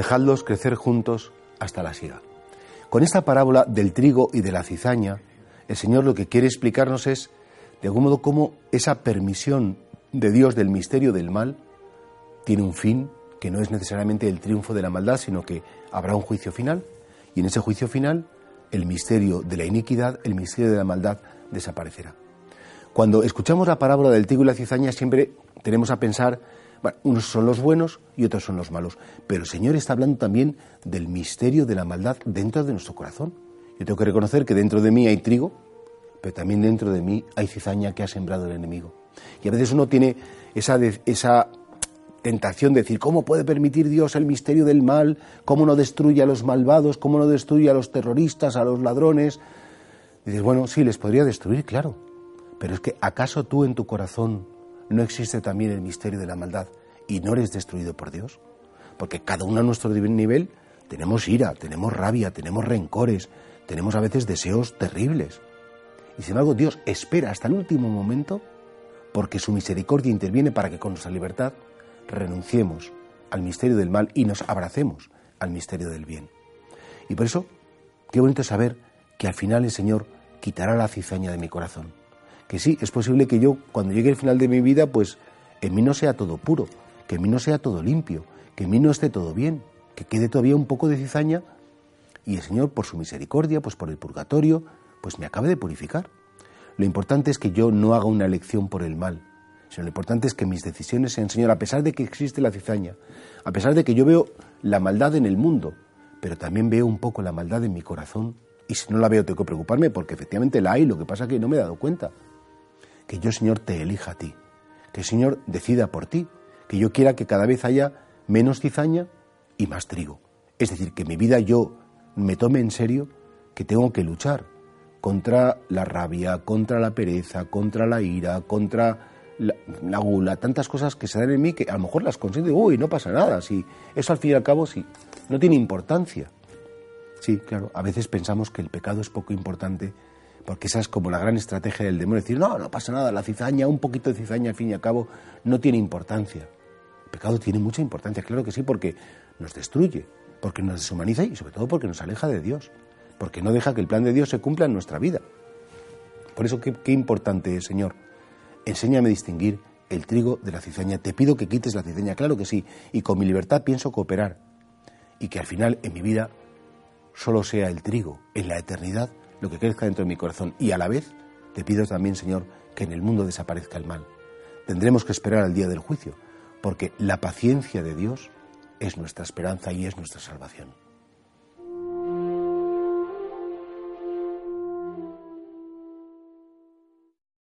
dejadlos crecer juntos hasta la siega. Con esta parábola del trigo y de la cizaña, el Señor lo que quiere explicarnos es, de algún modo, cómo esa permisión de Dios del misterio del mal tiene un fin que no es necesariamente el triunfo de la maldad, sino que habrá un juicio final, y en ese juicio final el misterio de la iniquidad, el misterio de la maldad desaparecerá. Cuando escuchamos la parábola del trigo y la cizaña siempre tenemos a pensar unos son los buenos y otros son los malos. Pero el Señor está hablando también del misterio de la maldad dentro de nuestro corazón. Yo tengo que reconocer que dentro de mí hay trigo, pero también dentro de mí hay cizaña que ha sembrado el enemigo. Y a veces uno tiene esa, esa tentación de decir, ¿cómo puede permitir Dios el misterio del mal? ¿Cómo no destruye a los malvados? ¿Cómo no destruye a los terroristas, a los ladrones? dices, bueno, sí, les podría destruir, claro. Pero es que ¿acaso tú en tu corazón ¿no existe también el misterio de la maldad y no eres destruido por Dios? Porque cada uno a nuestro nivel tenemos ira, tenemos rabia, tenemos rencores, tenemos a veces deseos terribles. Y sin embargo Dios espera hasta el último momento porque su misericordia interviene para que con nuestra libertad renunciemos al misterio del mal y nos abracemos al misterio del bien. Y por eso, qué bonito saber que al final el Señor quitará la cizaña de mi corazón que sí, es posible que yo, cuando llegue el final de mi vida, pues en mí no sea todo puro, que en mí no sea todo limpio, que en mí no esté todo bien, que quede todavía un poco de cizaña y el Señor, por su misericordia, pues por el purgatorio, pues me acabe de purificar. Lo importante es que yo no haga una elección por el mal, sino lo importante es que mis decisiones sean, Señor, a pesar de que existe la cizaña, a pesar de que yo veo la maldad en el mundo, pero también veo un poco la maldad en mi corazón, y si no la veo tengo que preocuparme porque efectivamente la hay, lo que pasa es que no me he dado cuenta que yo, Señor, te elija a ti, que el Señor decida por ti, que yo quiera que cada vez haya menos cizaña y más trigo. Es decir, que mi vida yo me tome en serio que tengo que luchar contra la rabia, contra la pereza, contra la ira, contra la, gula, tantas cosas que se dan en mí que a lo mejor las consiento y uy, no pasa nada, si eso al fin y al cabo sí, no tiene importancia. Sí, claro, a veces pensamos que el pecado es poco importante porque esa es como la gran estrategia del demonio, decir, no, no pasa nada, la cizaña, un poquito de cizaña al fin y al cabo, no tiene importancia. El pecado tiene mucha importancia, claro que sí, porque nos destruye, porque nos deshumaniza y sobre todo porque nos aleja de Dios, porque no deja que el plan de Dios se cumpla en nuestra vida. Por eso, qué, importante es, Señor, enséñame a distinguir el trigo de la cizaña. Te pido que quites la cizaña, claro que sí, y con mi libertad pienso cooperar, y que al final en mi vida solo sea el trigo en la eternidad lo que crezca dentro de mi corazón y a la vez te pido también, Señor, que en el mundo desaparezca el mal. Tendremos que esperar al día del juicio, porque la paciencia de Dios es nuestra esperanza y es nuestra salvación.